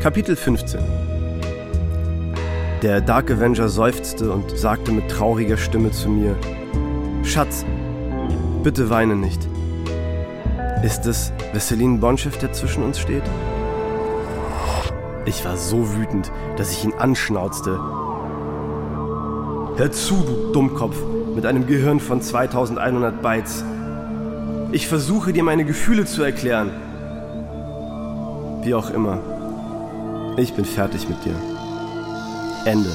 Kapitel 15 Der Dark Avenger seufzte und sagte mit trauriger Stimme zu mir, Schatz, bitte weine nicht. Ist es Vesselin Bonchev, der zwischen uns steht? Ich war so wütend, dass ich ihn anschnauzte. Hör zu, du Dummkopf, mit einem Gehirn von 2100 Bytes. Ich versuche dir meine Gefühle zu erklären. Wie auch immer. Ich bin fertig mit dir. Ende.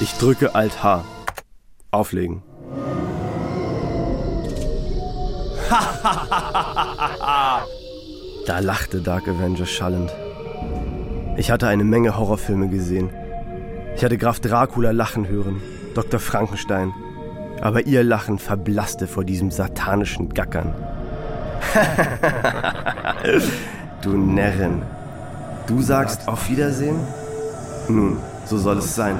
Ich drücke Alt H. Auflegen. da lachte Dark Avenger schallend. Ich hatte eine Menge Horrorfilme gesehen. Ich hatte Graf Dracula lachen hören, Dr. Frankenstein. Aber ihr Lachen verblasste vor diesem satanischen Gackern. du Närrin. Du sagst auf Wiedersehen? Nun, so soll es sein.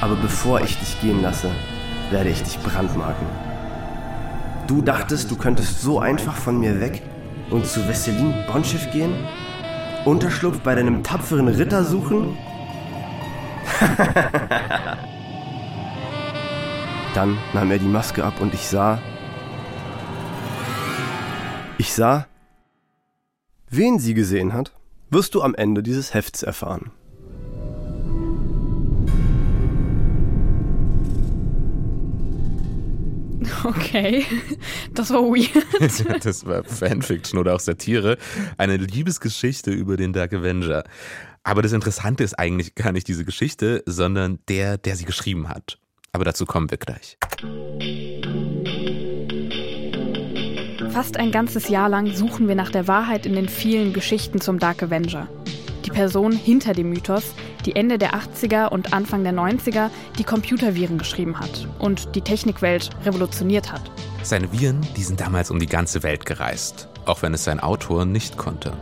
Aber bevor ich dich gehen lasse, werde ich dich brandmarken. Du dachtest, du könntest so einfach von mir weg und zu Vesselin Bonchev gehen? Unterschlupf bei deinem tapferen Ritter suchen? Dann nahm er die Maske ab und ich sah. Ich sah. Wen sie gesehen hat, wirst du am Ende dieses Hefts erfahren. Okay, das war weird. das war Fanfiction oder auch Satire. Eine Liebesgeschichte über den Dark Avenger. Aber das Interessante ist eigentlich gar nicht diese Geschichte, sondern der, der sie geschrieben hat. Aber dazu kommen wir gleich. Fast ein ganzes Jahr lang suchen wir nach der Wahrheit in den vielen Geschichten zum Dark Avenger. Die Person hinter dem Mythos, die Ende der 80er und Anfang der 90er die Computerviren geschrieben hat und die Technikwelt revolutioniert hat. Seine Viren, die sind damals um die ganze Welt gereist, auch wenn es sein Autor nicht konnte.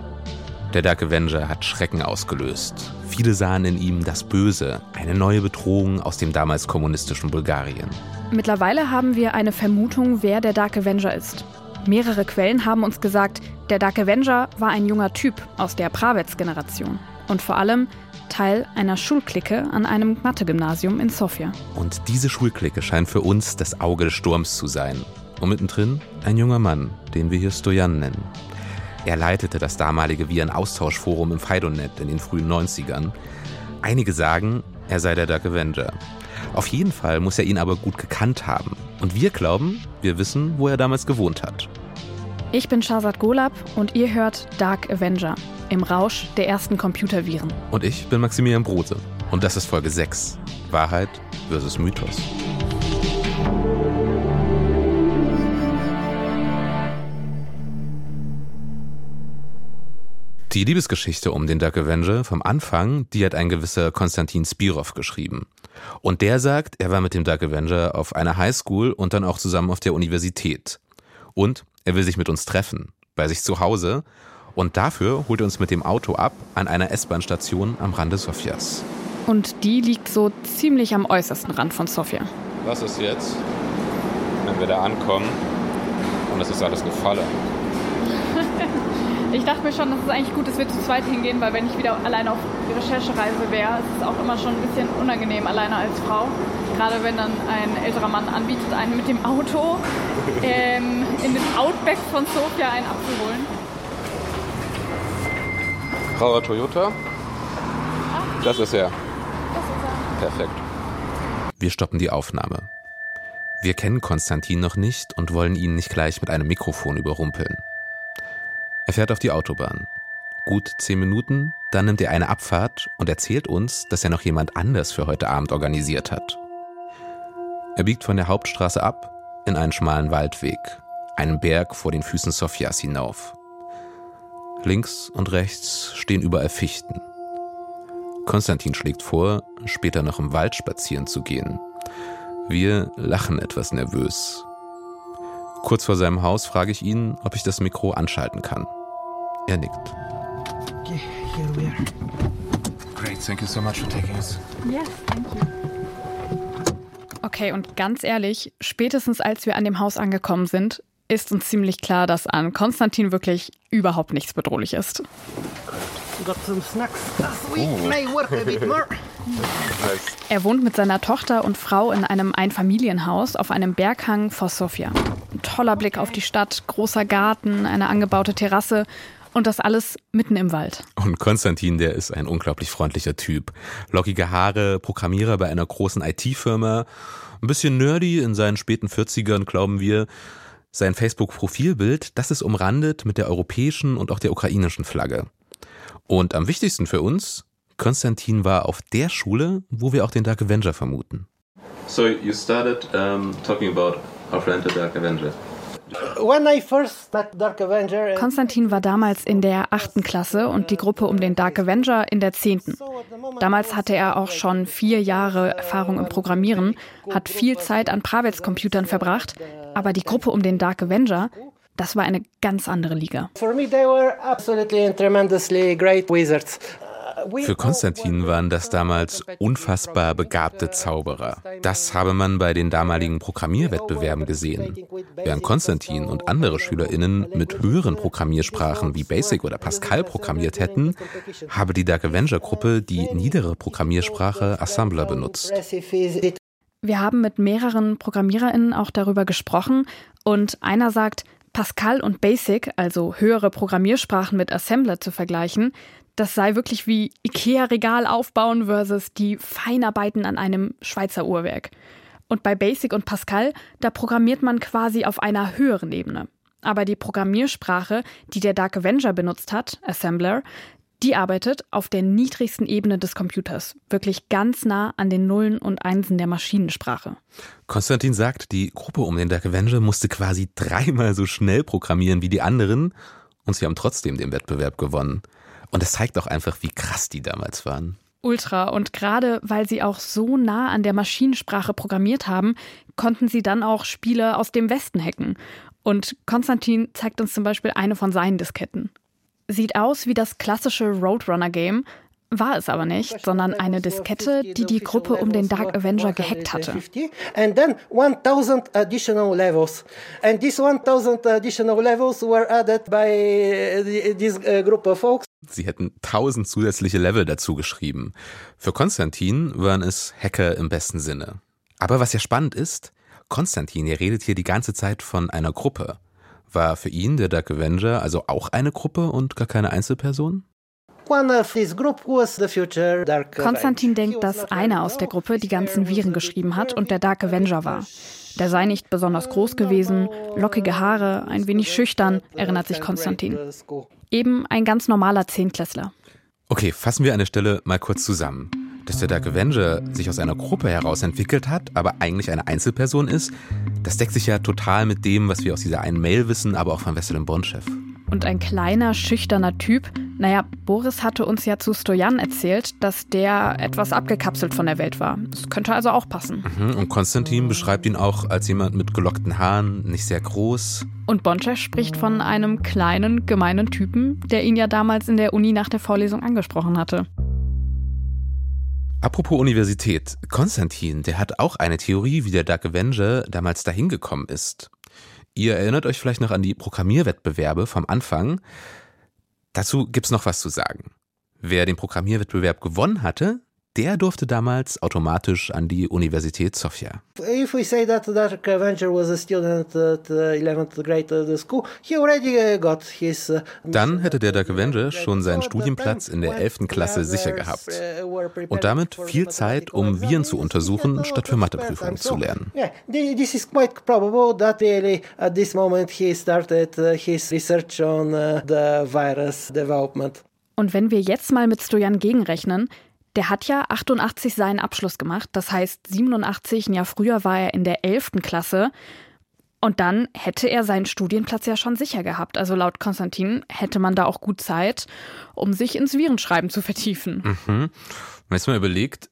Der Dark Avenger hat Schrecken ausgelöst. Viele sahen in ihm das Böse, eine neue Bedrohung aus dem damals kommunistischen Bulgarien. Mittlerweile haben wir eine Vermutung, wer der Dark Avenger ist. Mehrere Quellen haben uns gesagt, der Dark Avenger war ein junger Typ aus der Pravets-Generation und vor allem Teil einer Schulklicke an einem Mathe-Gymnasium in Sofia. Und diese Schulklicke scheint für uns das Auge des Sturms zu sein. Und mittendrin ein junger Mann, den wir hier Stojan nennen. Er leitete das damalige Viren-Austauschforum im Fidonet in den frühen 90ern. Einige sagen, er sei der Dark Avenger. Auf jeden Fall muss er ihn aber gut gekannt haben. Und wir glauben, wir wissen, wo er damals gewohnt hat. Ich bin Shazad Golab und ihr hört Dark Avenger im Rausch der ersten Computerviren. Und ich bin Maximilian Brose. Und das ist Folge 6. Wahrheit versus Mythos. Die Liebesgeschichte um den Dark Avenger vom Anfang, die hat ein gewisser Konstantin Spirov geschrieben. Und der sagt, er war mit dem Dark Avenger auf einer Highschool und dann auch zusammen auf der Universität. Und er will sich mit uns treffen, bei sich zu Hause. Und dafür holt er uns mit dem Auto ab an einer S-Bahn-Station am Rande Sofias. Und die liegt so ziemlich am äußersten Rand von Sofia. Was ist jetzt, wenn wir da ankommen und es ist alles gefallen? Ich dachte mir schon, dass es eigentlich gut ist, wir zu zweit hingehen, weil wenn ich wieder alleine auf die Recherchereise wäre, ist es auch immer schon ein bisschen unangenehm, alleine als Frau. Gerade wenn dann ein älterer Mann anbietet, einen mit dem Auto ähm, in den Outback von Sofia einen abzuholen. Grauer Toyota? Ah, Das ist er. das ist er. Perfekt. Wir stoppen die Aufnahme. Wir kennen Konstantin noch nicht und wollen ihn nicht gleich mit einem Mikrofon überrumpeln. Er fährt auf die Autobahn. Gut zehn Minuten, dann nimmt er eine Abfahrt und erzählt uns, dass er noch jemand anders für heute Abend organisiert hat. Er biegt von der Hauptstraße ab in einen schmalen Waldweg, einen Berg vor den Füßen Sofias hinauf. Links und rechts stehen überall Fichten. Konstantin schlägt vor, später noch im Wald spazieren zu gehen. Wir lachen etwas nervös. Kurz vor seinem Haus frage ich ihn, ob ich das Mikro anschalten kann. Er nickt. Okay, here we are. Great, thank you so much for taking us. Yes, thank you. Okay, und ganz ehrlich, spätestens als wir an dem Haus angekommen sind, ist uns ziemlich klar, dass an Konstantin wirklich überhaupt nichts bedrohlich ist. Got some snacks. We may work a bit more. Er wohnt mit seiner Tochter und Frau in einem Einfamilienhaus auf einem Berghang vor Sofia. Ein toller Blick auf die Stadt, großer Garten, eine angebaute Terrasse und das alles mitten im Wald. Und Konstantin, der ist ein unglaublich freundlicher Typ. Lockige Haare, Programmierer bei einer großen IT-Firma, ein bisschen nerdy in seinen späten 40ern, glauben wir. Sein Facebook-Profilbild, das ist umrandet mit der europäischen und auch der ukrainischen Flagge. Und am wichtigsten für uns, Konstantin war auf der Schule, wo wir auch den Dark Avenger vermuten. So you started um, talking about our friend the Dark Avenger. When I first met Dark Avenger, Konstantin war damals in der achten Klasse und die Gruppe um den Dark Avenger in der zehnten. Damals hatte er auch schon vier Jahre Erfahrung im Programmieren, hat viel Zeit an Pravets-Computern verbracht, aber die Gruppe um den Dark Avenger, das war eine ganz andere Liga. for me they were absolutely and tremendously great wizards. Für Konstantin waren das damals unfassbar begabte Zauberer. Das habe man bei den damaligen Programmierwettbewerben gesehen. Während Konstantin und andere SchülerInnen mit höheren Programmiersprachen wie Basic oder Pascal programmiert hätten, habe die Dark Avenger Gruppe die niedere Programmiersprache Assembler benutzt. Wir haben mit mehreren ProgrammiererInnen auch darüber gesprochen und einer sagt, Pascal und Basic, also höhere Programmiersprachen mit Assembler zu vergleichen, das sei wirklich wie IKEA-Regal aufbauen versus die Feinarbeiten an einem Schweizer Uhrwerk. Und bei Basic und Pascal, da programmiert man quasi auf einer höheren Ebene. Aber die Programmiersprache, die der Dark Avenger benutzt hat, Assembler, die arbeitet auf der niedrigsten Ebene des Computers, wirklich ganz nah an den Nullen und Einsen der Maschinensprache. Konstantin sagt, die Gruppe um den Dark Avenger musste quasi dreimal so schnell programmieren wie die anderen und sie haben trotzdem den Wettbewerb gewonnen. Und das zeigt auch einfach, wie krass die damals waren. Ultra. Und gerade weil sie auch so nah an der Maschinensprache programmiert haben, konnten sie dann auch Spiele aus dem Westen hacken. Und Konstantin zeigt uns zum Beispiel eine von seinen Disketten. Sieht aus wie das klassische Roadrunner-Game, war es aber nicht, sondern eine Diskette, die die Gruppe um den Dark Avenger gehackt hatte. And then 1000 additional levels. And these 1000 additional levels were added by this group of folks. Sie hätten tausend zusätzliche Level dazu geschrieben. Für Konstantin waren es Hacker im besten Sinne. Aber was ja spannend ist, Konstantin, der redet hier die ganze Zeit von einer Gruppe. War für ihn der Dark Avenger also auch eine Gruppe und gar keine Einzelperson? Konstantin denkt, dass einer aus der Gruppe die ganzen Viren geschrieben hat und der Dark Avenger war. Der sei nicht besonders groß gewesen, lockige Haare, ein wenig schüchtern, erinnert sich Konstantin. Eben ein ganz normaler Zehntklässler. Okay, fassen wir an der Stelle mal kurz zusammen. Dass der Dark Avenger sich aus einer Gruppe heraus entwickelt hat, aber eigentlich eine Einzelperson ist, das deckt sich ja total mit dem, was wir aus dieser einen Mail wissen, aber auch von Westerlin Bonchef. Und ein kleiner, schüchterner Typ. Naja, Boris hatte uns ja zu Stojan erzählt, dass der etwas abgekapselt von der Welt war. Das könnte also auch passen. Mhm, und Konstantin beschreibt ihn auch als jemand mit gelockten Haaren, nicht sehr groß. Und Bonchef spricht von einem kleinen, gemeinen Typen, der ihn ja damals in der Uni nach der Vorlesung angesprochen hatte. Apropos Universität, Konstantin, der hat auch eine Theorie, wie der Dark Avenger damals dahin gekommen ist. Ihr erinnert euch vielleicht noch an die Programmierwettbewerbe vom Anfang. Dazu gibt's noch was zu sagen. Wer den Programmierwettbewerb gewonnen hatte, der durfte damals automatisch an die Universität Sofia. If we say that Dark Avenger was a student at the 11th grade of the school, he already got his. uh, Dann hätte der Dark Avenger schon seinen Studienplatz in der 11. Klasse sicher gehabt. Und damit viel Zeit, um Viren zu untersuchen, statt für Matheprüfungen zu lernen. This is quite probable that really at this moment he started uh, his research on uh, the virus development. Und wenn wir jetzt mal mit Stojan gegenrechnen, der hat ja 88 seinen Abschluss gemacht. Das heißt, 87, ein Jahr früher war er in der 11. Klasse. Und dann hätte er seinen Studienplatz ja schon sicher gehabt. Also laut Konstantin hätte man da auch gut Zeit, um sich ins Virenschreiben zu vertiefen. Mhm. Und jetzt mal überlegt,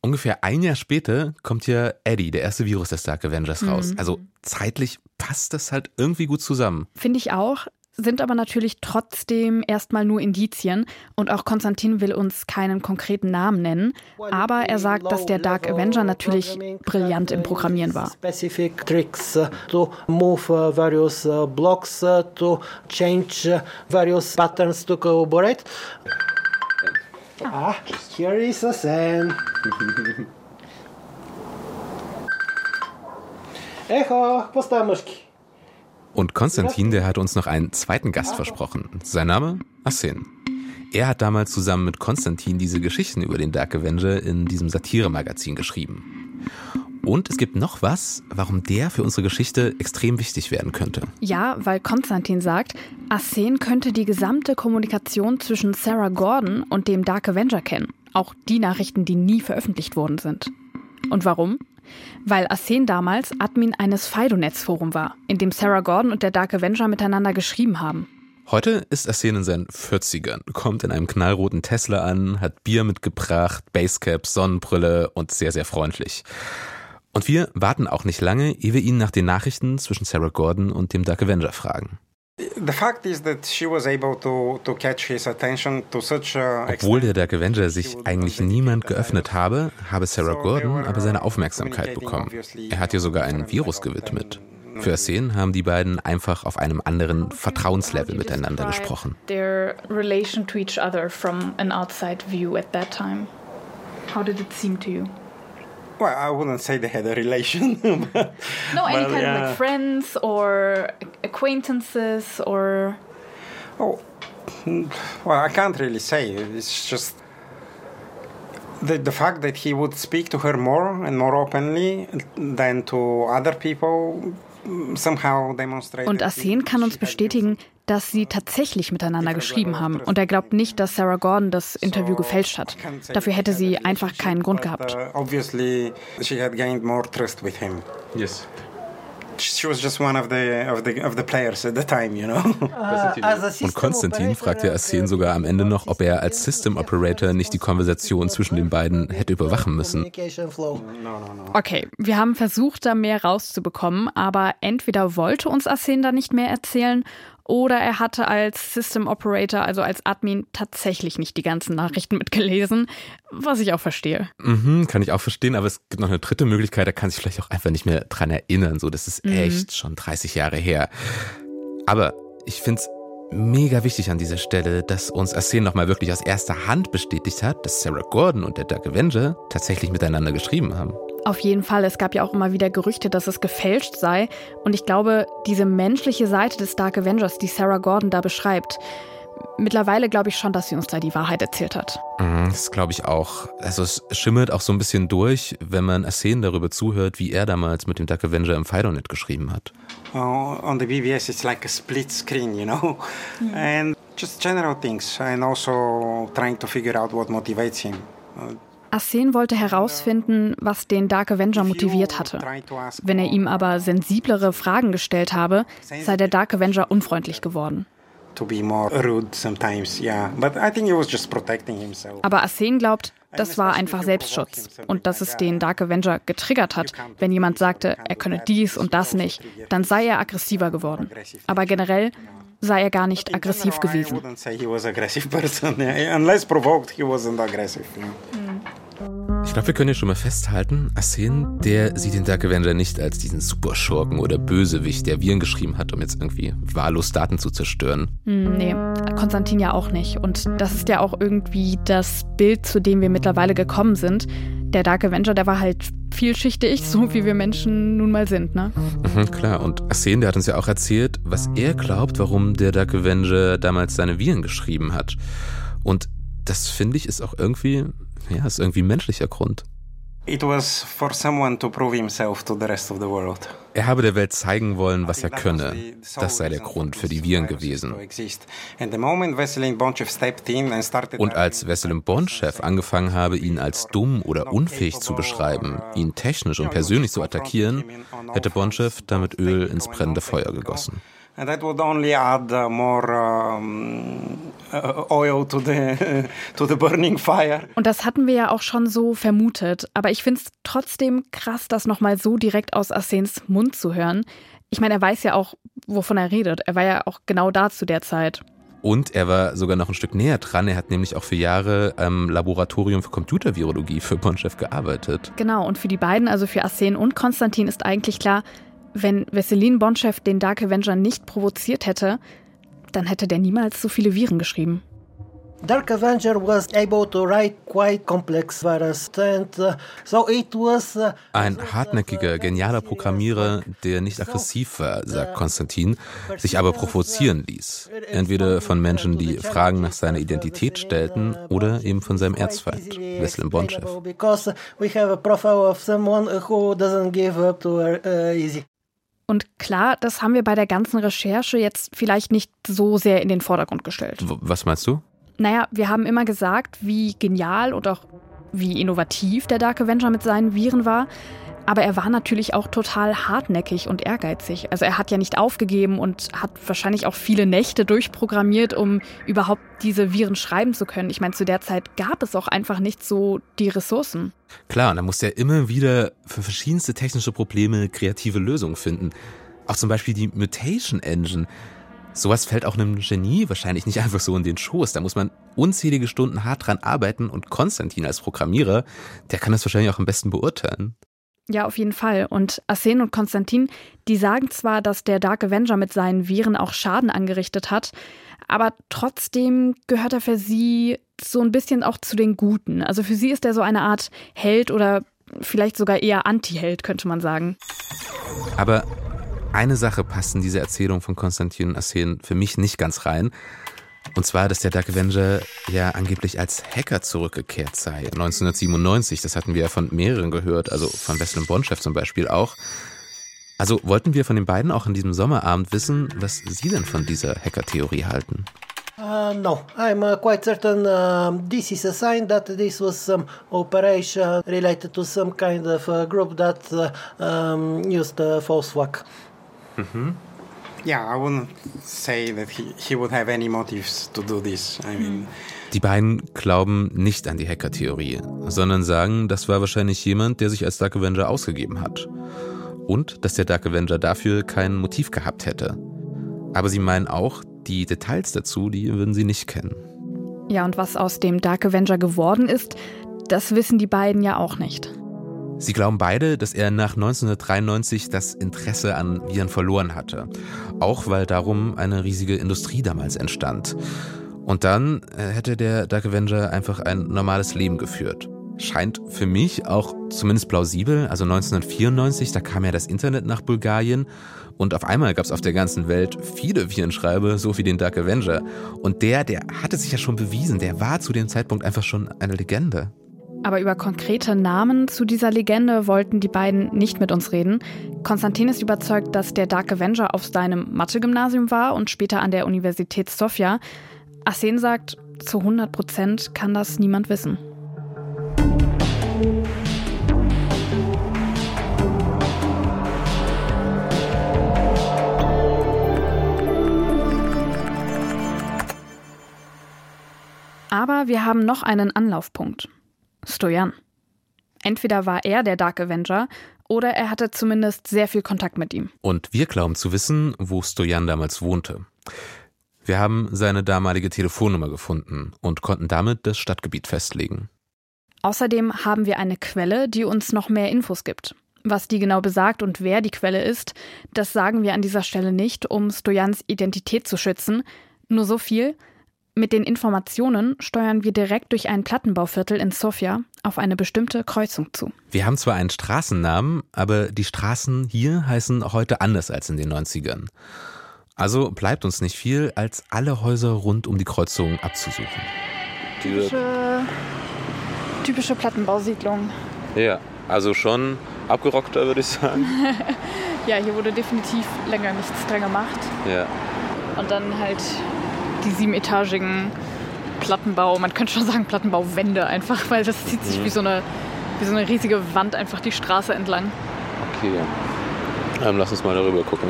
ungefähr ein Jahr später kommt ja Eddie, der erste Virus des Dark Avengers, raus. Also zeitlich passt das halt irgendwie gut zusammen. Finde ich auch. Sind aber natürlich trotzdem erstmal nur Indizien und auch Konstantin will uns keinen konkreten Namen nennen, aber er sagt, dass der Dark Avenger natürlich brillant im Programmieren war. Specific tricks to move various blocks to change various patterns to collaborate. Ah, here is a sand. Echo, postaw myszki. Und Konstantin, der hat uns noch einen zweiten Gast versprochen. Sein Name? Asen. Er hat damals zusammen mit Konstantin diese Geschichten über den Dark Avenger in diesem Satiremagazin geschrieben. Und es gibt noch was, warum der für unsere Geschichte extrem wichtig werden könnte. Ja, weil Konstantin sagt, Asen könnte die gesamte Kommunikation zwischen Sarah Gordon und dem Dark Avenger kennen. Auch die Nachrichten, die nie veröffentlicht worden sind. Und warum? Weil Asen damals Admin eines Fido-Netz-Forum war, in dem Sarah Gordon und der Dark Avenger miteinander geschrieben haben. Heute ist Asen in seinen 40ern, kommt in einem knallroten Tesla an, hat Bier mitgebracht, Basecap, Sonnenbrille und sehr, sehr freundlich. Und wir warten auch nicht lange, ehe wir ihn nach den Nachrichten zwischen Sarah Gordon und dem Dark Avenger fragen. Obwohl der Dark Avenger sich eigentlich niemand geöffnet habe, habe Sarah Gordon aber seine Aufmerksamkeit bekommen. Er hat ihr sogar ein Virus gewidmet. Für Asen haben die beiden einfach auf einem anderen Vertrauenslevel miteinander gesprochen. Their relation to each other from an outside view at that time. How did it seem to you? Well, I wouldn't say they had a relation. but, no, any but, kind yeah. of like friends or acquaintances or. Oh, well, I can't really say. It's just the the fact that he would speak to her more and more openly than to other people somehow demonstrated. Und Asen kann uns bestätigen, dass sie tatsächlich miteinander geschrieben haben. Und er glaubt nicht, dass Sarah Gordon das Interview gefälscht hat. Dafür hätte sie einfach keinen Grund gehabt. Obviously, she had gained more trust with him. Yes. She was just one of the of the of the players at the time, you know. Und Konstantin fragt der Asen sogar am Ende noch, ob er als System Operator nicht die Konversation zwischen den beiden hätte überwachen müssen. Okay, wir haben versucht, da mehr rauszubekommen, aber entweder wollte uns Asen da nicht mehr erzählen oder er hatte als System Operator, also als Admin, tatsächlich nicht die ganzen Nachrichten mitgelesen, was ich auch verstehe. Mhm, kann ich auch verstehen, aber es gibt noch eine dritte Möglichkeit, da kann sich vielleicht auch einfach nicht mehr dran erinnern. So, das ist Mhm. echt schon 30 Jahre her. Aber ich finde es mega wichtig an dieser Stelle, dass uns Asen nochmal wirklich aus erster Hand bestätigt hat, dass Sarah Gordon und der Dark Avenger tatsächlich miteinander geschrieben haben. Auf jeden Fall, es gab ja auch immer wieder Gerüchte, dass es gefälscht sei. Und ich glaube, diese menschliche Seite des Dark Avengers, die Sarah Gordon da beschreibt, mittlerweile glaube ich schon, dass sie uns da die Wahrheit erzählt hat. Mhm, Das glaube ich auch. Also es schimmert auch so ein bisschen durch, wenn man Asen darüber zuhört, wie er damals mit dem Dark Avenger im Fidonet geschrieben hat. Uh, on the BBS, it's like a split screen, you know, and just general things, and also trying to figure out what motivates him. Asen wollte herausfinden, was den Dark Avenger motiviert hatte. Wenn er ihm aber sensiblere Fragen gestellt habe, sei der Dark Avenger unfreundlich geworden. To be more rude sometimes, yeah. But I think he was just protecting himself. Aber Asen glaubt, das war einfach Selbstschutz und dass es den Dark Avenger getriggert hat. Wenn jemand sagte, er könne dies und das nicht, dann sei er aggressiver geworden. Aber generell sei er gar nicht aggressiv gewesen. wouldn't glaube, wir können ja schon mal festhalten, Asen, der sieht den Dark Avenger nicht als diesen Superschurken oder Bösewicht, der Viren geschrieben hat, um jetzt irgendwie wahllos Daten zu zerstören. Hm, Nee, Konstantin ja auch nicht. Und das ist ja auch irgendwie das Bild, zu dem wir mittlerweile gekommen sind. Der Dark Avenger, der war halt vielschichtig, so wie wir Menschen nun mal sind, ne? Mhm, klar, und Asen, der hat uns ja auch erzählt, was er glaubt, warum der Dark Avenger damals seine Viren geschrieben hat. Und das finde ich ist auch irgendwie, ja, ist irgendwie ein menschlicher Grund. It was for someone to prove himself to the rest of the world. Er habe der Welt zeigen wollen, was er könne. Das sei der Grund für die Viren gewesen. Und als Veselin Bonchev angefangen habe, ihn als dumm oder unfähig zu beschreiben, ihn technisch und persönlich zu attackieren, hätte Bonchev damit Öl ins brennende Feuer gegossen. And that would only add uh, more um, uh, oil to the, to the burning fire. Und das hatten wir ja auch schon so vermutet. Aber ich finde es trotzdem krass, das nochmal so direkt aus Asens Mund zu hören. Ich meine, er weiß ja auch, wovon er redet. Er war ja auch genau da zu der Zeit. Und er war sogar noch ein Stück näher dran. Er hat nämlich auch für Jahre am Laboratorium für Computervirologie für Bonchev gearbeitet. Genau, und für die beiden, also für Arsen und Konstantin, ist eigentlich klar, wenn Vesselin Bonchev den Dark Avenger nicht provoziert hätte, dann hätte der niemals so viele Viren geschrieben. Dark Avenger was able to write quite complex virus and uh, so it was uh, Ein hartnäckiger, genialer Programmierer, der nicht aggressiv war, sagt Konstantin, sich aber provozieren ließ. Entweder von Menschen, die Fragen nach seiner Identität stellten oder eben von seinem Erzfeind, Veselin Bonchev. Und klar, das haben wir bei der ganzen Recherche jetzt vielleicht nicht so sehr in den Vordergrund gestellt. Was meinst du? Naja, wir haben immer gesagt, wie genial und auch wie innovativ der Dark Avenger mit seinen Viren war. Aber er war natürlich auch total hartnäckig und ehrgeizig. Also er hat ja nicht aufgegeben und hat wahrscheinlich auch viele Nächte durchprogrammiert, um überhaupt diese Viren schreiben zu können. Ich meine, zu der Zeit gab es auch einfach nicht so die Ressourcen. Klar, und da musste er immer wieder für verschiedenste technische Probleme kreative Lösungen finden. Auch zum Beispiel die Mutation Engine. Sowas fällt auch einem Genie wahrscheinlich nicht einfach so in den Schoß. Da muss man unzählige Stunden hart dran arbeiten und Konstantin als Programmierer, der kann das wahrscheinlich auch am besten beurteilen. Ja, auf jeden Fall. Und Asen und Konstantin, die sagen zwar, dass der Dark Avenger mit seinen Viren auch Schaden angerichtet hat, aber trotzdem gehört er für sie so ein bisschen auch zu den Guten. Also für sie ist er so eine Art Held oder vielleicht sogar eher Anti-Held, könnte man sagen. Aber eine Sache passt in diese Erzählung von Konstantin und Asen für mich nicht ganz rein. Und zwar, dass der Dark Avenger ja angeblich als Hacker zurückgekehrt sei. 1997, das hatten wir ja von mehreren gehört, also von Wesley Bonchef zum Beispiel auch. Also wollten wir von den beiden auch in diesem Sommerabend wissen, was sie denn von dieser Hacker-Theorie halten. Uh, no, I'm uh, quite certain um, this is a sign that this was some operation related to some kind of uh, group that uh, um, used uh, false flag. Yeah, I wouldn't say that he, he would have any motives to do this. I mean, Die beiden glauben nicht an die Hacker-Theorie, sondern sagen, das war wahrscheinlich jemand, der sich als Dark Avenger ausgegeben hat. Und dass der Dark Avenger dafür kein Motiv gehabt hätte. Aber sie meinen auch, die Details dazu, die würden sie nicht kennen. Ja, und was aus dem Dark Avenger geworden ist, das wissen die beiden ja auch nicht. Sie glauben beide, dass er nach 1993 das Interesse an Viren verloren hatte. Auch weil darum eine riesige Industrie damals entstand. Und dann äh, hätte der Dark Avenger einfach ein normales Leben geführt. Scheint für mich auch zumindest plausibel. Also 1994, da kam ja das Internet nach Bulgarien und auf einmal gab es auf der ganzen Welt viele Virenschreiber, so wie den Dark Avenger. Und der, der hatte sich ja schon bewiesen, der war zu dem Zeitpunkt einfach schon eine Legende. Aber über konkrete Namen zu dieser Legende wollten die beiden nicht mit uns reden. Konstantin ist überzeugt, dass der Dark Avenger auf seinem Mathe-Gymnasium war und später an der Universität Sofia. Asen sagt, zu 100 Prozent kann das niemand wissen. Aber wir haben noch einen Anlaufpunkt. Stojan. Entweder war er der Dark Avenger oder er hatte zumindest sehr viel Kontakt mit ihm. Und wir glauben zu wissen, wo Stojan damals wohnte. Wir haben seine damalige Telefonnummer gefunden und konnten damit das Stadtgebiet festlegen. Außerdem haben wir eine Quelle, die uns noch mehr Infos gibt. Was die genau besagt und wer die Quelle ist, das sagen wir an dieser Stelle nicht, um Stojans Identität zu schützen. Nur so viel. Mit den Informationen steuern wir direkt durch ein Plattenbauviertel in Sofia auf eine bestimmte Kreuzung zu. Wir haben zwar einen Straßennamen, aber die Straßen hier heißen heute anders als in den 90ern. Also bleibt uns nicht viel, als alle Häuser rund um die Kreuzung abzusuchen. Typische, typische Plattenbausiedlung. Ja, also schon abgerockter, würde ich sagen. Ja, hier wurde definitiv länger nichts dran gemacht. ja. Und dann halt die siebenetagigen Plattenbau, man könnte schon sagen Plattenbauwände einfach, weil das zieht sich wie, so eine, wie so eine riesige Wand einfach die Straße entlang. Okay. Ähm, lass uns mal darüber gucken.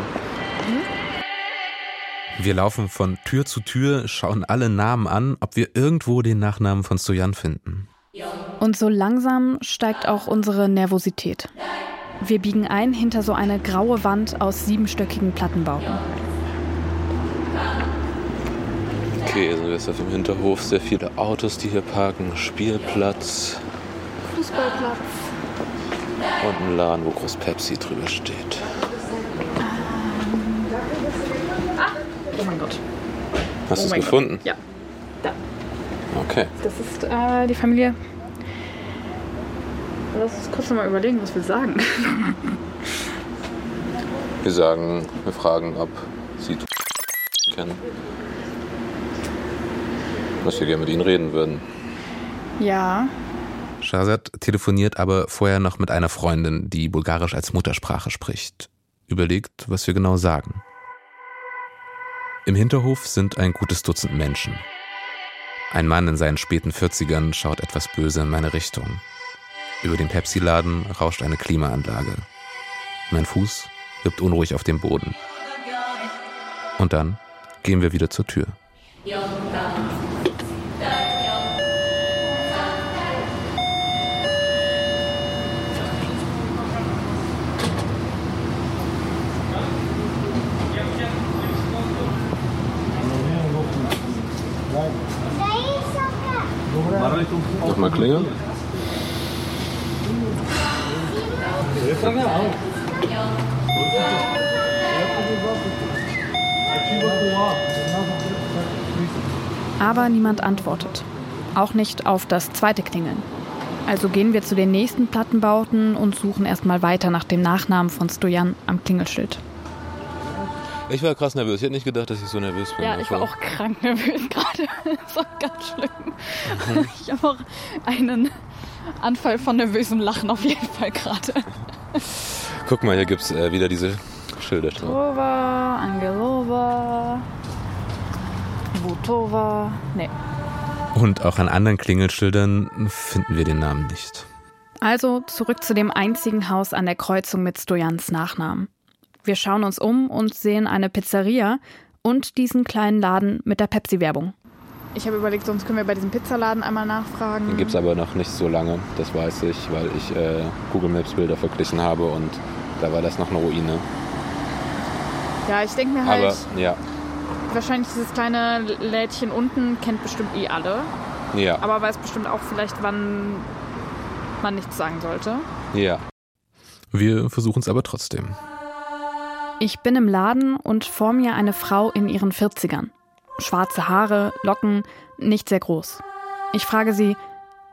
Wir laufen von Tür zu Tür, schauen alle Namen an, ob wir irgendwo den Nachnamen von Stojan finden. Und so langsam steigt auch unsere Nervosität. Wir biegen ein hinter so eine graue Wand aus siebenstöckigen Plattenbauten. Okay, also jetzt auf dem Hinterhof sehr viele Autos, die hier parken, Spielplatz Fußballplatz. und ein Laden, wo groß Pepsi drüber steht. Oh mein Gott. Hast du es gefunden? Ja. Da. Okay. Das ist äh, die Familie. Lass uns kurz noch mal überlegen, was wir sagen. Wir sagen, wir fragen, ob sie kennen. Dass wir gerne mit ihnen reden würden. Ja. Shahzad telefoniert aber vorher noch mit einer Freundin, die Bulgarisch als Muttersprache spricht. Überlegt, was wir genau sagen. Im Hinterhof sind ein gutes Dutzend Menschen. Ein Mann in seinen späten 40ern schaut etwas böse in meine Richtung. Über den Pepsi-Laden rauscht eine Klimaanlage. Mein Fuß wippt unruhig auf dem Boden. Und dann gehen wir wieder zur Tür. Nochmal klingeln? Aber niemand antwortet. Auch nicht auf das zweite Klingeln. Also gehen wir zu den nächsten Plattenbauten und suchen erstmal weiter nach dem Nachnamen von Stojan am Klingelschild. Ich war krass nervös. Ich hätte nicht gedacht, dass ich so nervös bin. Ja, ich war auch krank nervös gerade. Das war ganz schlimm. Ich habe auch einen Anfall von nervösem Lachen auf jeden Fall gerade. Guck mal, hier gibt es äh, wieder diese Schilder. Tova, Angelova, Vutova. Nee. Und auch an anderen Klingelschildern finden wir den Namen nicht. Also zurück zu dem einzigen Haus an der Kreuzung mit Stojans Nachnamen. Wir schauen uns um und sehen eine Pizzeria und diesen kleinen Laden mit der Pepsi-Werbung. Ich habe überlegt, sonst können wir bei diesem Pizzaladen einmal nachfragen. Den gibt es aber noch nicht so lange, das weiß ich, weil ich äh, Google Maps Bilder verglichen habe und da war das noch eine Ruine. Ja, ich denke mir halt, Aber ja, wahrscheinlich dieses kleine Lädchen unten kennt bestimmt eh alle. ja, Aber weiß bestimmt auch vielleicht, wann man nichts sagen sollte. ja. Wir versuchen es aber trotzdem. Ich bin im Laden und vor mir eine Frau in ihren 40ern. Schwarze Haare, Locken, nicht sehr groß. Ich frage sie,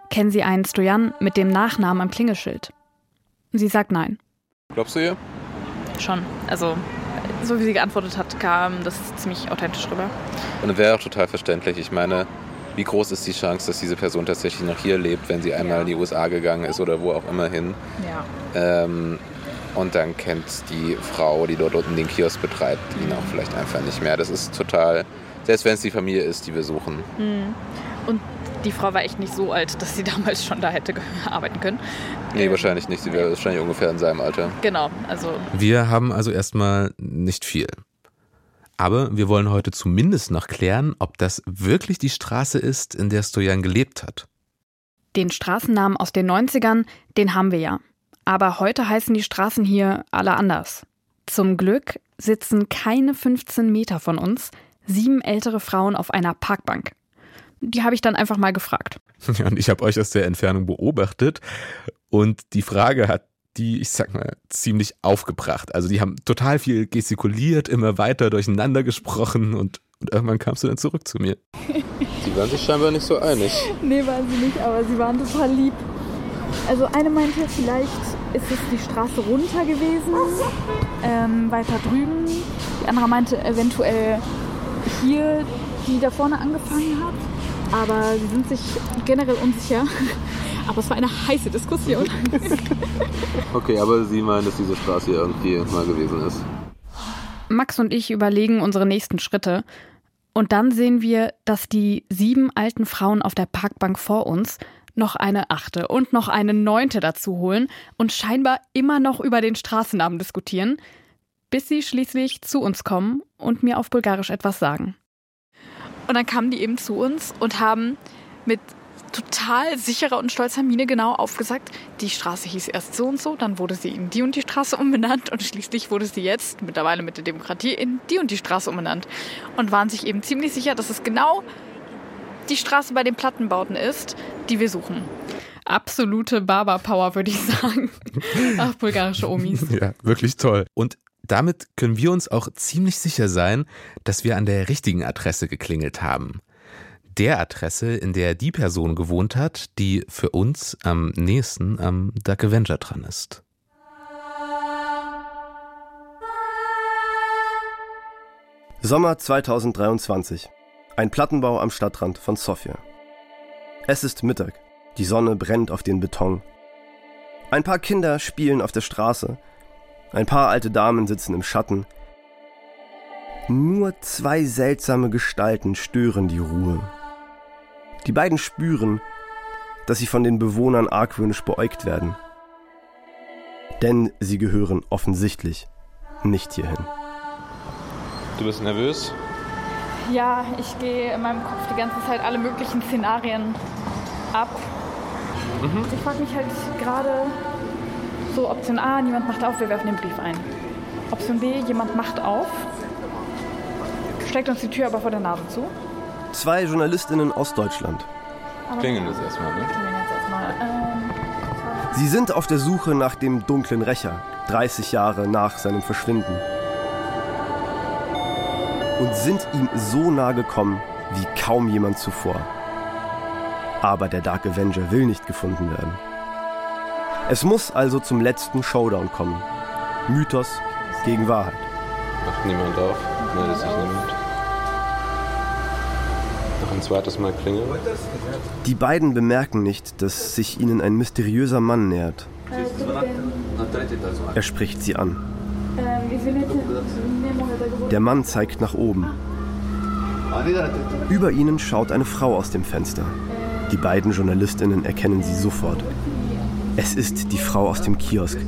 kennen Sie einen Stojan mit dem Nachnamen am Klingelschild? Sie sagt nein. Glaubst du ihr? Schon. Also, so wie sie geantwortet hat, kam das ziemlich authentisch rüber. Und wäre auch total verständlich. Ich meine, wie groß ist die Chance, dass diese Person tatsächlich noch hier lebt, wenn sie einmal in die USA gegangen ist oder wo auch immer hin? Ja. Ähm, und dann kennt die Frau, die dort unten den Kiosk betreibt, ihn auch vielleicht einfach nicht mehr. Das ist total, selbst wenn es die Familie ist, die wir suchen. Und die Frau war echt nicht so alt, dass sie damals schon da hätte arbeiten können. Nee, Ähm, wahrscheinlich nicht. Sie wäre wahrscheinlich ungefähr in seinem Alter. Genau, also Wir haben also erstmal nicht viel. Aber wir wollen heute zumindest noch klären, ob das wirklich die Straße ist, in der Stojan gelebt hat. den Straßennamen aus den 90ern, den haben wir ja. Aber heute heißen die Straßen hier alle anders. Zum Glück sitzen keine 15 Meter von uns sieben ältere Frauen auf einer Parkbank. Die habe ich dann einfach mal gefragt. Ja, und ich habe euch aus der Entfernung beobachtet und die Frage hat die, ich sag mal, ziemlich aufgebracht. Also die haben total viel gestikuliert, immer weiter durcheinander gesprochen und, und irgendwann kamst du dann zurück zu mir. Die waren sich scheinbar nicht so einig. Nee, waren sie nicht, aber sie waren total lieb. Also eine meinte, vielleicht ist es die Straße runter gewesen, ähm, weiter drüben. Die andere meinte eventuell hier, die da vorne angefangen hat. Aber sie sind sich generell unsicher. Aber es war eine heiße Diskussion. Okay, aber sie meinen, dass diese Straße hier irgendwie mal gewesen ist. Max und ich überlegen unsere nächsten Schritte. Und dann sehen wir, dass die sieben alten Frauen auf der Parkbank vor uns noch eine achte und noch eine neunte dazu holen und scheinbar immer noch über den Straßennamen diskutieren, bis sie schließlich zu uns kommen und mir auf Bulgarisch etwas sagen. Und dann kamen die eben zu uns und haben mit total sicherer und stolzer Miene genau aufgesagt, die Straße hieß erst so und so, dann wurde sie in die und die Straße umbenannt und schließlich wurde sie jetzt, mittlerweile mit der Demokratie, in die und die Straße umbenannt. Und waren sich eben ziemlich sicher, dass es genau die Straße bei den Plattenbauten ist, die wir suchen. Absolute Barber-Power, würde ich sagen. Ach, bulgarische Omis. Ja, wirklich toll. Und damit können wir uns auch ziemlich sicher sein, dass wir an der richtigen Adresse geklingelt haben. Der Adresse, in der die Person gewohnt hat, die für uns am nächsten am Dark Avenger dran ist. Sommer 2023. Ein Plattenbau am Stadtrand von Sofia. Es ist Mittag. Die Sonne brennt auf den Beton. Ein paar Kinder spielen auf der Straße. Ein paar alte Damen sitzen im Schatten. Nur zwei seltsame Gestalten stören die Ruhe. Die beiden spüren, dass sie von den Bewohnern argwöhnisch beäugt werden. Denn sie gehören offensichtlich nicht hierhin. Du bist nervös? Ja, ich gehe in meinem Kopf die ganze Zeit alle möglichen Szenarien ab. Mhm. Ich frage mich halt gerade so Option A, niemand macht auf, wir werfen den Brief ein. Option B, jemand macht auf, steckt uns die Tür aber vor der Nase zu. Zwei Journalistinnen aus Deutschland. Klingeln das erstmal, ne? Klingeln jetzt erstmal. Ähm, Sie sind auf der Suche nach dem dunklen Rächer, 30 Jahre nach seinem Verschwinden. Und sind ihm so nah gekommen wie kaum jemand zuvor. Aber der Dark Avenger will nicht gefunden werden. Es muss also zum letzten Showdown kommen. Mythos gegen Wahrheit. Macht niemand auf, meldet sich niemand. Noch ein zweites Mal klingeln. Die beiden bemerken nicht, dass sich ihnen ein mysteriöser Mann nähert. Er spricht sie an. Der Mann zeigt nach oben. Über ihnen schaut eine Frau aus dem Fenster. Die beiden Journalistinnen erkennen sie sofort. Es ist die Frau aus dem Kiosk.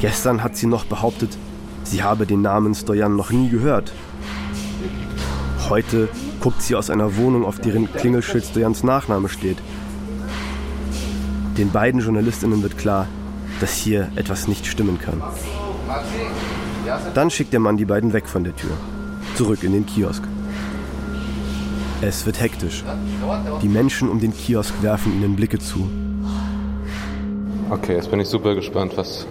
Gestern hat sie noch behauptet, sie habe den Namen Stojan noch nie gehört. Heute guckt sie aus einer Wohnung, auf deren Klingelschild Stojans Nachname steht. Den beiden Journalistinnen wird klar, dass hier etwas nicht stimmen kann. Dann schickt der Mann die beiden weg von der Tür, zurück in den Kiosk. Es wird hektisch. Die Menschen um den Kiosk werfen ihnen Blicke zu. Okay, jetzt bin ich super gespannt, was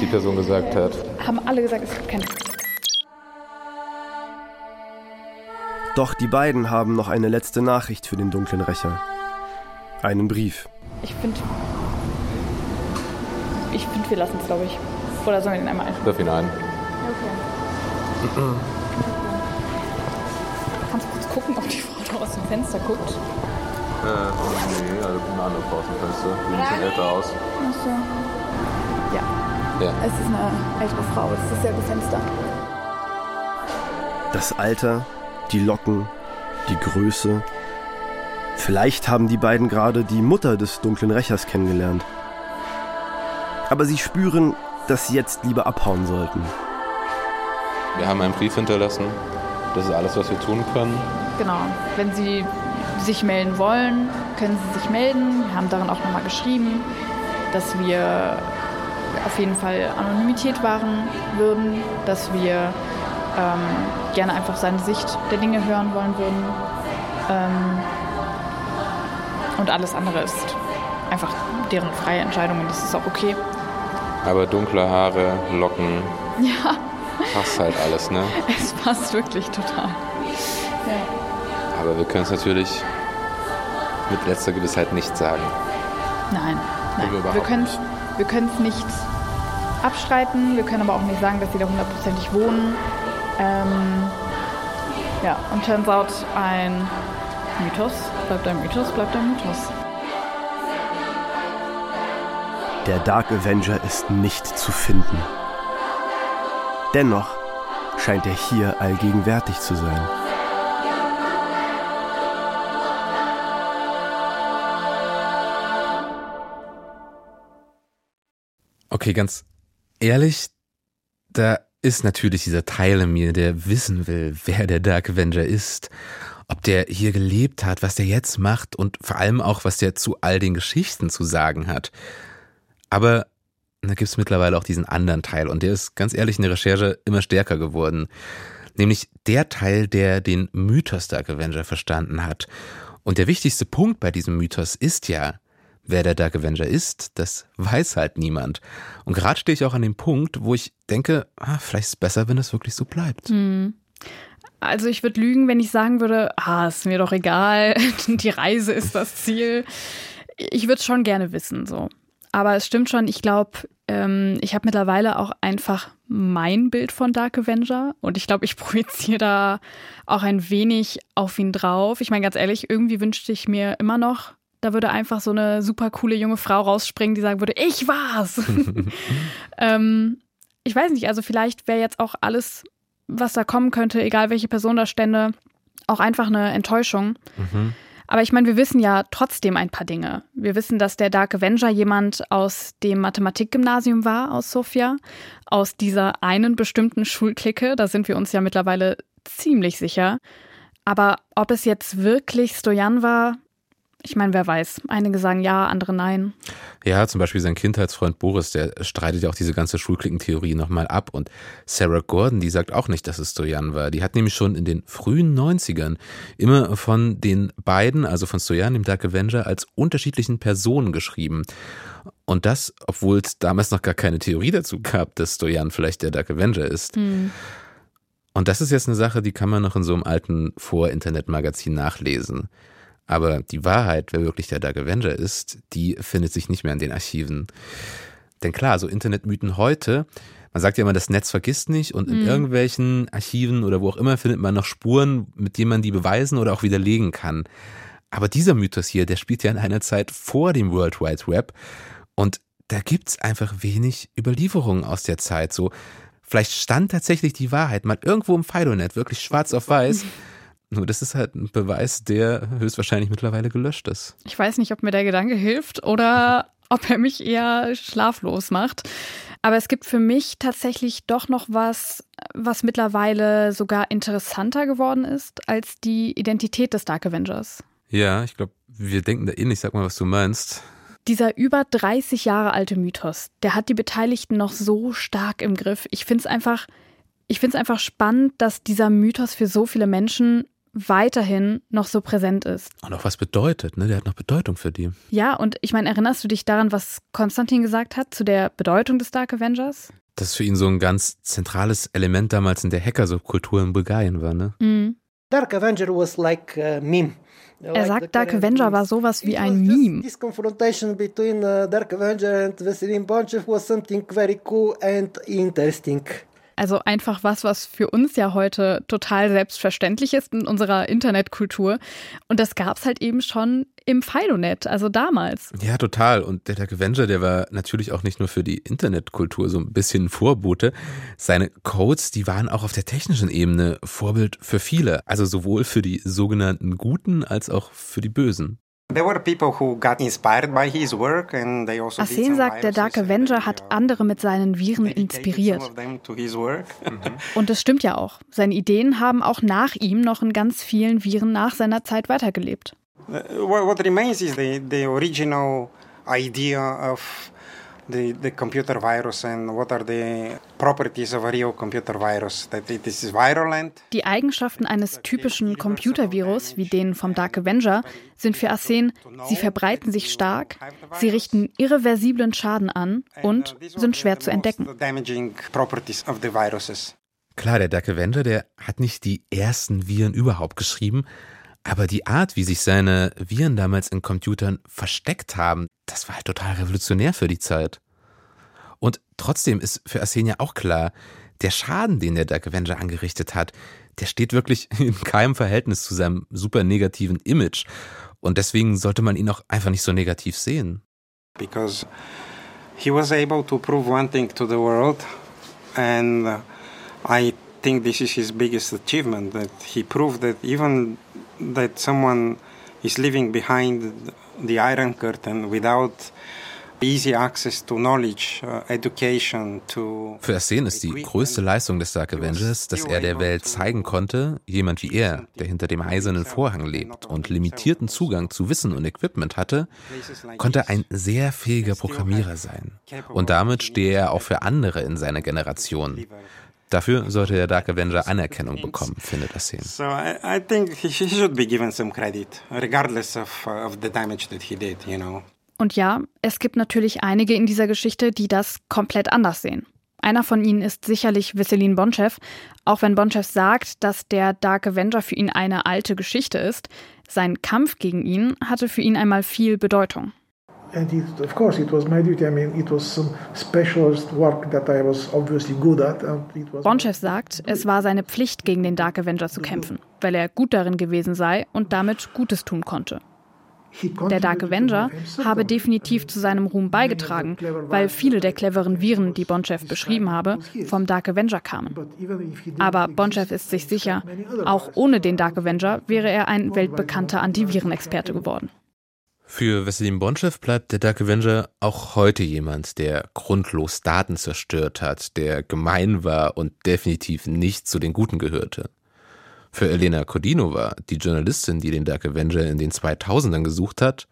die Person gesagt hat. haben alle gesagt, es gibt keine. Doch die beiden haben noch eine letzte Nachricht für den dunklen Rächer. Einen Brief. Ich finde. Ich finde, wir lassen es, glaube ich. Oder sollen wir den einmal ein? Wirf ihn ein. Kannst du kurz gucken, ob die Frau da aus dem Fenster guckt? Äh, nee, also eine andere Frau aus dem Fenster. Die sieht älter aus. Achso. Ja, Ja. es ist eine ältere Frau. Es ist dasselbe Fenster. Das Alter, die Locken, die Größe. Vielleicht haben die beiden gerade die Mutter des dunklen Rächers kennengelernt. Aber sie spüren, dass sie jetzt lieber abhauen sollten. Wir haben einen Brief hinterlassen. Das ist alles, was wir tun können. Genau. Wenn Sie sich melden wollen, können Sie sich melden. Wir haben darin auch nochmal geschrieben, dass wir auf jeden Fall Anonymität wahren würden, dass wir ähm, gerne einfach seine Sicht der Dinge hören wollen würden. Ähm, und alles andere ist einfach deren freie Entscheidung und das ist auch okay. Aber dunkle Haare, Locken, Ja, passt halt alles, ne? es passt wirklich total. Ja. Aber wir können es natürlich mit letzter Gewissheit nicht sagen. Nein, nein. wir Wir können es nicht abstreiten, wir können aber auch nicht sagen, dass sie da hundertprozentig wohnen. Ähm, ja, und turns out, ein Mythos bleibt ein Mythos, bleibt ein Mythos. Der Dark Avenger ist nicht zu finden. Dennoch scheint er hier allgegenwärtig zu sein. Okay, ganz ehrlich, da ist natürlich dieser Teil in mir, der wissen will, wer der Dark Avenger ist. ob der hier gelebt hat, was der jetzt macht und vor allem auch, was der zu all den Geschichten zu sagen hat. Aber da gibt es mittlerweile auch diesen anderen Teil und der ist ganz ehrlich in der Recherche immer stärker geworden. Nämlich der Teil, der den Mythos Dark Avenger verstanden hat. Und der wichtigste Punkt bei diesem Mythos ist ja, wer der Dark Avenger ist, das weiß halt niemand. Und gerade stehe ich auch an dem Punkt, wo ich denke, ah, vielleicht ist es besser, wenn es wirklich so bleibt. Hm. Also ich würde lügen, wenn ich sagen würde, ah, ist mir doch egal, die Reise ist das Ziel. Ich würde es schon gerne wissen, so. Aber es stimmt schon, ich glaube, ähm, ich habe mittlerweile auch einfach mein Bild von Dark Avenger und ich glaube, ich projiziere da auch ein wenig auf ihn drauf. Ich meine, ganz ehrlich, irgendwie wünschte ich mir immer noch, da würde einfach so eine super coole junge Frau rausspringen, die sagen würde, ich war's. ähm, ich weiß nicht, also vielleicht wäre jetzt auch alles, was da kommen könnte, egal welche Person da stände, auch einfach eine Enttäuschung. Mhm. Aber ich meine, wir wissen ja trotzdem ein paar Dinge. Wir wissen, dass der Dark Avenger jemand aus dem Mathematikgymnasium war, aus Sofia, aus dieser einen bestimmten Schulklicke. Da sind wir uns ja mittlerweile ziemlich sicher. Aber ob es jetzt wirklich Stojan war, ich meine, wer weiß. Einige sagen ja, andere nein. Ja, zum Beispiel sein Kindheitsfreund Boris, der streitet ja auch diese ganze Schulklickentheorie nochmal ab. Und Sarah Gordon, die sagt auch nicht, dass es Stojan war. Die hat nämlich schon in den frühen 90ern immer von den beiden, also von Stojan, dem Dark Avenger, als unterschiedlichen Personen geschrieben. Und das, obwohl es damals noch gar keine Theorie dazu gab, dass Stojan vielleicht der Dark Avenger ist. Hm. Und das ist jetzt eine Sache, die kann man noch in so einem alten Vor-Internet-Magazin nachlesen. Aber die Wahrheit, wer wirklich der Dark Avenger ist, die findet sich nicht mehr in den Archiven. Denn klar, so Internetmythen heute, man sagt ja immer, das Netz vergisst nicht und in mhm. irgendwelchen Archiven oder wo auch immer findet man noch Spuren, mit denen man die beweisen oder auch widerlegen kann. Aber dieser Mythos hier, der spielt ja in einer Zeit vor dem World Wide Web und da gibt's einfach wenig Überlieferungen aus der Zeit. So, vielleicht stand tatsächlich die Wahrheit mal irgendwo im Fidonet, wirklich schwarz auf weiß. Nur das ist halt ein Beweis, der höchstwahrscheinlich mittlerweile gelöscht ist. Ich weiß nicht, ob mir der Gedanke hilft oder ob er mich eher schlaflos macht. Aber es gibt für mich tatsächlich doch noch was, was mittlerweile sogar interessanter geworden ist als die Identität des Dark Avengers. Ja, ich glaube, wir denken da ähnlich. Sag mal, was du meinst. Dieser über 30 Jahre alte Mythos, der hat die Beteiligten noch so stark im Griff. Ich finde es einfach, ich finde es einfach spannend, dass dieser Mythos für so viele Menschen weiterhin noch so präsent ist. Und auch was bedeutet, ne? Der hat noch Bedeutung für die. Ja, und ich meine, erinnerst du dich daran, was Konstantin gesagt hat zu der Bedeutung des Dark Avengers? Das ist für ihn so ein ganz zentrales Element damals in der Hacker-Subkultur in Bulgarien war, ne? Mhm. Dark Avenger was like a meme. Er sagt, Dark Avenger war sowas wie ein Meme. This confrontation between uh, Dark Avenger and Veselin Bonchev was something very cool and interesting. Also einfach was, was für uns ja heute total selbstverständlich ist in unserer Internetkultur. Und das gab es halt eben schon im Fidonet, also damals. Ja, total. Und der Dark Avenger, der war natürlich auch nicht nur für die Internetkultur so ein bisschen Vorbote. Seine Codes, die waren auch auf der technischen Ebene Vorbild für viele. Also sowohl für die sogenannten Guten als auch für die Bösen. Asen sagt, der Dark Avenger hat andere mit seinen Viren inspiriert. Und das stimmt ja auch. Seine Ideen haben auch nach ihm noch in ganz vielen Viren nach seiner Zeit weitergelebt. Uh, what remains is the, the original idea of the, the computer virus and what are the properties of a real computer virus. That it is virulent. Die Eigenschaften eines typischen Computervirus wie den vom Dark Avenger sind für Arsen, sie verbreiten sich stark, sie richten irreversiblen Schaden an und sind schwer zu entdecken. Klar, der Dark Avenger, der hat nicht die ersten Viren überhaupt geschrieben, aber die Art, wie sich seine Viren damals in Computern versteckt haben, das war halt total revolutionär für die Zeit. Und trotzdem ist für Arsenia auch klar, der Schaden, den der Dark Avenger angerichtet hat, der steht wirklich in keinem Verhältnis zu seinem super negativen Image. Und deswegen sollte man ihn auch einfach nicht so negativ sehen. Because he was able to prove one thing to the world and I think this is his biggest achievement that he proved that even that someone is living behind the Iron Curtain without easy access to knowledge, uh, education, to Für Arsene ist die größte Leistung des Dark Avengers, dass er der Welt zeigen konnte, jemand wie er, der hinter dem eisernen Vorhang lebt und limitierten Zugang zu Wissen und Equipment hatte, konnte ein sehr fähiger Programmierer sein. Und damit stehe er auch für andere in seiner Generation. Dafür sollte der Dark Avenger Anerkennung bekommen, findet Arsene. So I, I think he, should be given some credit, regardless of, uh, of the damage that he did, you know. Und ja, es gibt natürlich einige in dieser Geschichte, die das komplett anders sehen. Einer von ihnen ist sicherlich Vesselin Bonchev, auch wenn Bonchev sagt, dass der Dark Avenger für ihn eine alte Geschichte ist. Sein Kampf gegen ihn hatte für ihn einmal viel Bedeutung. And it, of course, it was my duty. I mean, it was some specialist work that I was obviously good at. And it was Bonchev sagt, es war seine Pflicht, gegen den Dark Avenger zu kämpfen, weil er gut darin gewesen sei und damit Gutes tun konnte. Der Dark Avenger habe definitiv zu seinem Ruhm beigetragen, weil viele der cleveren Viren, die Bonchev beschrieben habe, vom Dark Avenger kamen. Aber Bonchev ist sich sicher, auch ohne den Dark Avenger wäre er ein weltbekannter Antivirenexperte geworden. Für Vesselin Bonchev bleibt der Dark Avenger auch heute jemand, der grundlos Daten zerstört hat, der gemein war und definitiv nicht zu den Guten gehörte. Für Elena Kodinova, die Journalistin, die den Dark Avenger in den 2000ern gesucht hat,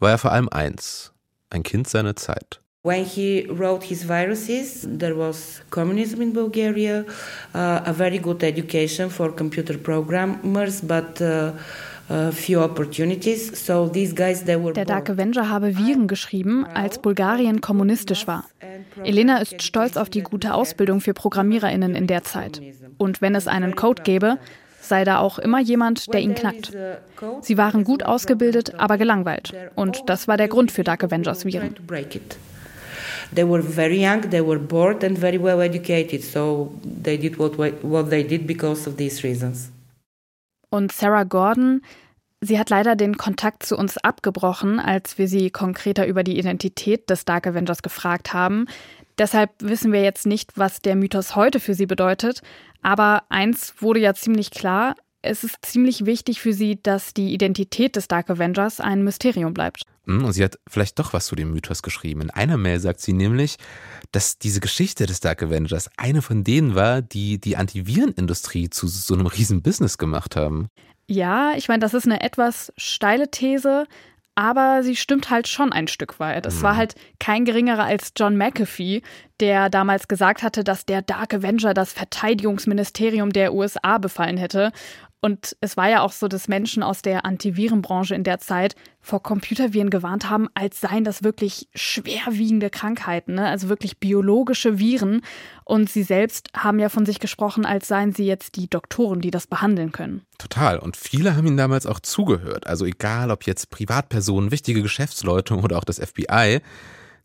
war er vor allem eins, ein Kind seiner Zeit. When he wrote his viruses, there was communism in Bulgaria, uh, a very good education for computer programmers, but uh, few opportunities. So these guys, they were Der Dark. Avenger habe Viren geschrieben, als Bulgarien kommunistisch war. Elena ist stolz auf die gute Ausbildung für ProgrammiererInnen in der Zeit. Und wenn es einen Code gäbe, sei da auch immer jemand, der ihn knackt. Sie waren gut ausgebildet, aber gelangweilt. Und das war der Grund für Dark Avengers Viren. They were very young, they were bored and very well educated, so they did what, what they did because of these reasons. Und Sarah Gordon, sie hat leider den Kontakt zu uns abgebrochen, als wir sie konkreter über die Identität des Dark Avengers gefragt haben. Deshalb wissen wir jetzt nicht, was der Mythos heute für sie bedeutet. Aber eins wurde ja ziemlich klar. Es ist ziemlich wichtig für sie, dass die Identität des Dark Avengers ein Mysterium bleibt. Hm, Und sie hat vielleicht doch was zu dem Mythos geschrieben. In einer Mail sagt sie nämlich, dass diese Geschichte des Dark Avengers eine von denen war, die die Antivirenindustrie zu so einem riesen Business gemacht haben. Ja, ich meine, das ist eine etwas steile These, aber sie stimmt halt schon ein Stück weit. Es war halt kein geringerer als John McAfee, der damals gesagt hatte, dass der Dark Avenger das Verteidigungsministerium der USA befallen hätte. Und es war ja auch so, dass Menschen aus der Antivirenbranche in der Zeit vor Computerviren gewarnt haben, als seien das wirklich schwerwiegende Krankheiten, ne? also wirklich biologische Viren. Und sie selbst haben ja von sich gesprochen, als seien sie jetzt die Doktoren, die das behandeln können. Total. Und viele haben ihm damals auch zugehört. Also egal, ob jetzt Privatpersonen, wichtige Geschäftsleute oder auch das FBI,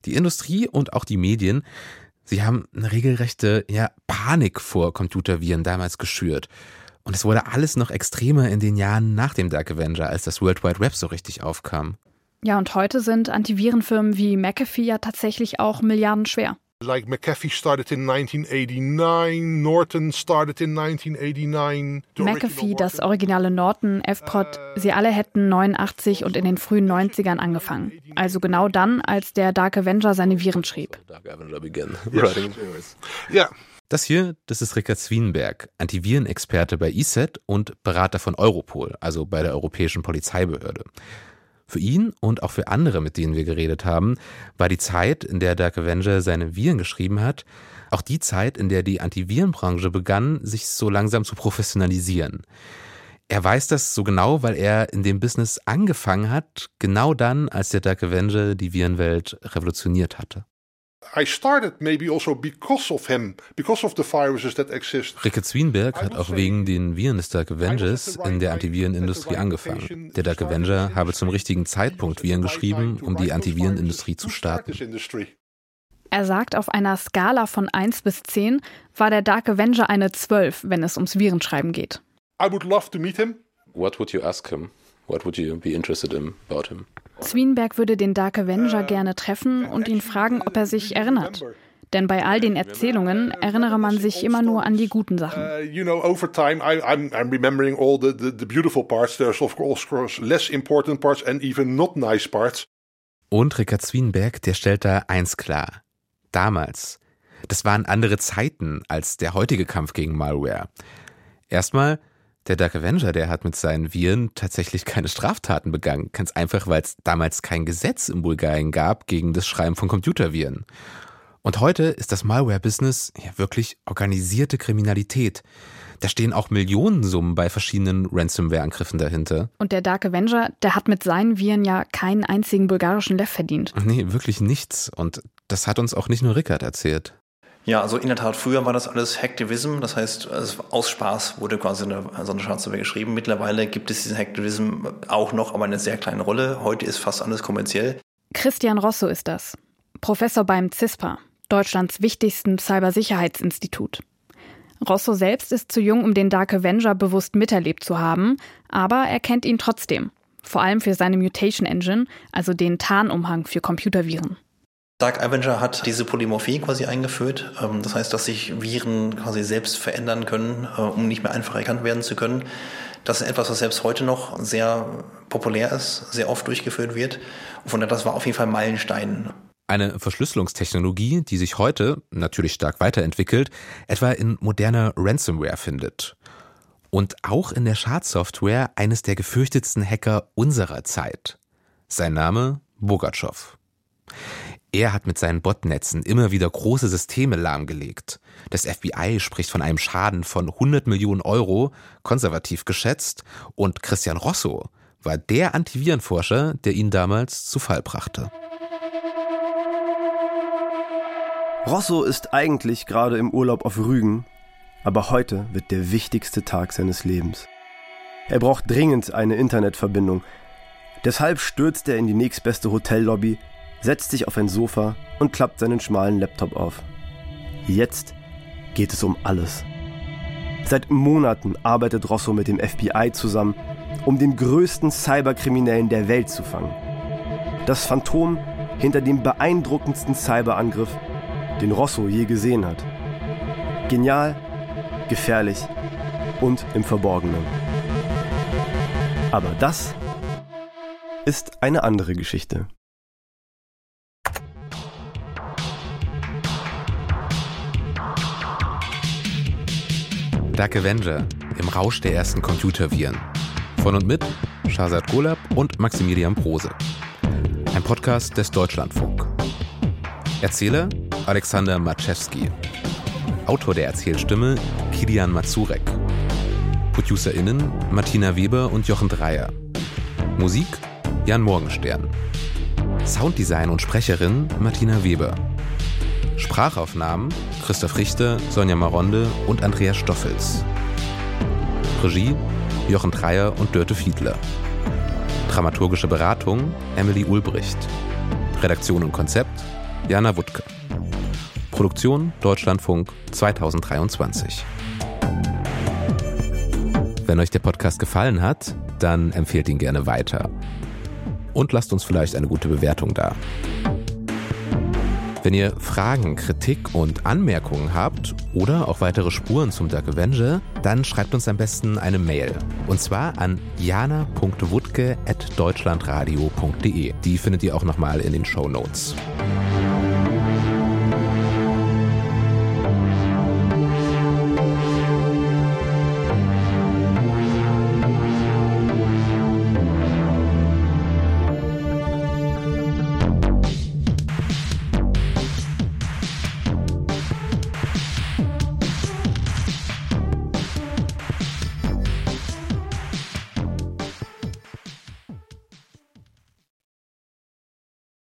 die Industrie und auch die Medien, sie haben eine regelrechte ja, Panik vor Computerviren damals geschürt. Und es wurde alles noch extremer in den Jahren nach dem Dark Avenger, als das World Wide Web so richtig aufkam. Ja, und heute sind Antivirenfirmen wie McAfee ja tatsächlich auch milliardenschwer. Like McAfee started in 1989, Norton started in 1989. The McAfee, das Norton- originale Norton, F-Prod, sie alle hätten 89 und in den frühen 90ern angefangen. Also genau dann, als der Dark Avenger seine Viren schrieb. Dark Avenger began. Yeah, Das hier, das ist Rickard Zwienberg, Antivirenexperte bei ESET und Berater von Europol, also bei der Europäischen Polizeibehörde. Für ihn und auch für andere, mit denen wir geredet haben, war die Zeit, in der Dark Avenger seine Viren geschrieben hat, auch die Zeit, in der die Antivirenbranche begann, sich so langsam zu professionalisieren. Er weiß das so genau, weil er in dem Business angefangen hat, genau dann, als der Dark Avenger die Virenwelt revolutioniert hatte. I started maybe also because of him, because of the viruses that exist. Rickard Zwienberg hat auch wegen den Viren des Dark Avengers in der Antivirenindustrie angefangen. Der Dark Avenger habe zum richtigen Zeitpunkt Viren geschrieben, um die Antivirenindustrie zu starten. Er sagt, auf einer Skala von 1 bis 10 war der Dark Avenger eine 12, wenn es ums Virenschreiben geht. I would love to meet him. What would you ask him? What would you be interested in about him? Zwienberg würde den Dark Avenger gerne treffen und ihn fragen, ob er sich erinnert. Denn bei all den Erzählungen erinnere man sich immer nur an die guten Sachen. You know, over time, I, I'm, I'm remembering all the, the, the beautiful parts. There's of course less important parts and even not nice parts. Und Rickard Zwienberg, der stellt da eins klar. Damals, das waren andere Zeiten als der heutige Kampf gegen Malware. Erstmal, der Dark Avenger, der hat mit seinen Viren tatsächlich keine Straftaten begangen. Ganz einfach, weil es damals kein Gesetz in Bulgarien gab gegen das Schreiben von Computerviren. Und heute ist das Malware-Business ja wirklich organisierte Kriminalität. Da stehen auch Millionensummen bei verschiedenen Ransomware-Angriffen dahinter. Und der Dark Avenger, der hat mit seinen Viren ja keinen einzigen bulgarischen Lev verdient. Nee, wirklich nichts. Und das hat uns auch nicht nur Rickard erzählt. Ja, also in der Tat, früher war das alles Hacktivism, das heißt, aus Spaß wurde quasi eine, so eine Schadsoftware geschrieben. Mittlerweile gibt es diesen Hacktivism auch noch, aber eine sehr kleine Rolle. Heute ist fast alles kommerziell. Christian Rosso ist das, Professor beim CISPA, Deutschlands wichtigsten Cybersicherheitsinstitut. Rosso selbst ist zu jung, um den Dark Avenger bewusst miterlebt zu haben, aber er kennt ihn trotzdem. Vor allem für seine Mutation Engine, also den Tarnumhang für Computerviren. Dark Avenger hat diese Polymorphie quasi eingeführt. Ähm, das heißt, dass sich Viren quasi selbst verändern können, äh, um nicht mehr einfach erkannt werden zu können. Das ist etwas, was selbst heute noch sehr populär ist, sehr oft durchgeführt wird. Und von daher, das war auf jeden Fall ein Meilenstein. Eine Verschlüsselungstechnologie, die sich heute natürlich stark weiterentwickelt, etwa in moderner Ransomware findet. Und auch in der Schadsoftware eines der gefürchtetsten Hacker unserer Zeit. Sein Name Bogatschow. Er hat mit seinen Botnetzen immer wieder große Systeme lahmgelegt. Das FBI spricht von einem Schaden von 100 Millionen Euro, konservativ geschätzt, und Christian Rosso war der Antivirenforscher, der ihn damals zu Fall brachte. Rosso ist eigentlich gerade im Urlaub auf Rügen, aber heute wird der wichtigste Tag seines Lebens. Er braucht dringend eine Internetverbindung. Deshalb stürzt er in die nächstbeste Hotellobby, setzt sich auf ein Sofa und klappt seinen schmalen Laptop auf. Jetzt geht es um alles. Seit Monaten arbeitet Rosso mit dem FBI zusammen, um den größten Cyberkriminellen der Welt zu fangen. Das Phantom hinter dem beeindruckendsten Cyberangriff, den Rosso je gesehen hat. Genial, gefährlich und im Verborgenen. Aber das ist eine andere Geschichte. Dark Avenger im Rausch der ersten Computerviren. Von und mit Shazad Golab und Maximilian Prose. Ein Podcast des Deutschlandfunk. Erzähler Alexander Maczewski. Autor der Erzählstimme Kilian Mazurek. ProducerInnen Martina Weber und Jochen Dreier. Musik Jan Morgenstern. Sounddesign und Sprecherin Martina Weber. Sprachaufnahmen Christoph Richter, Sonja Maronde und Andreas Stoffels. Regie Jochen Dreier und Dörte Fiedler. Dramaturgische Beratung Emily Ulbricht. Redaktion und Konzept Jana Wuttke. Produktion Deutschlandfunk 2023. Wenn euch der Podcast gefallen hat, dann empfehlt ihn gerne weiter. Und lasst uns vielleicht eine gute Bewertung da. Wenn ihr Fragen, Kritik und Anmerkungen habt oder auch weitere Spuren zum Dark Avenger, dann schreibt uns am besten eine Mail. Und zwar an jana.wutke.deutschlandradio.de. Die findet ihr auch nochmal in den Show Notes.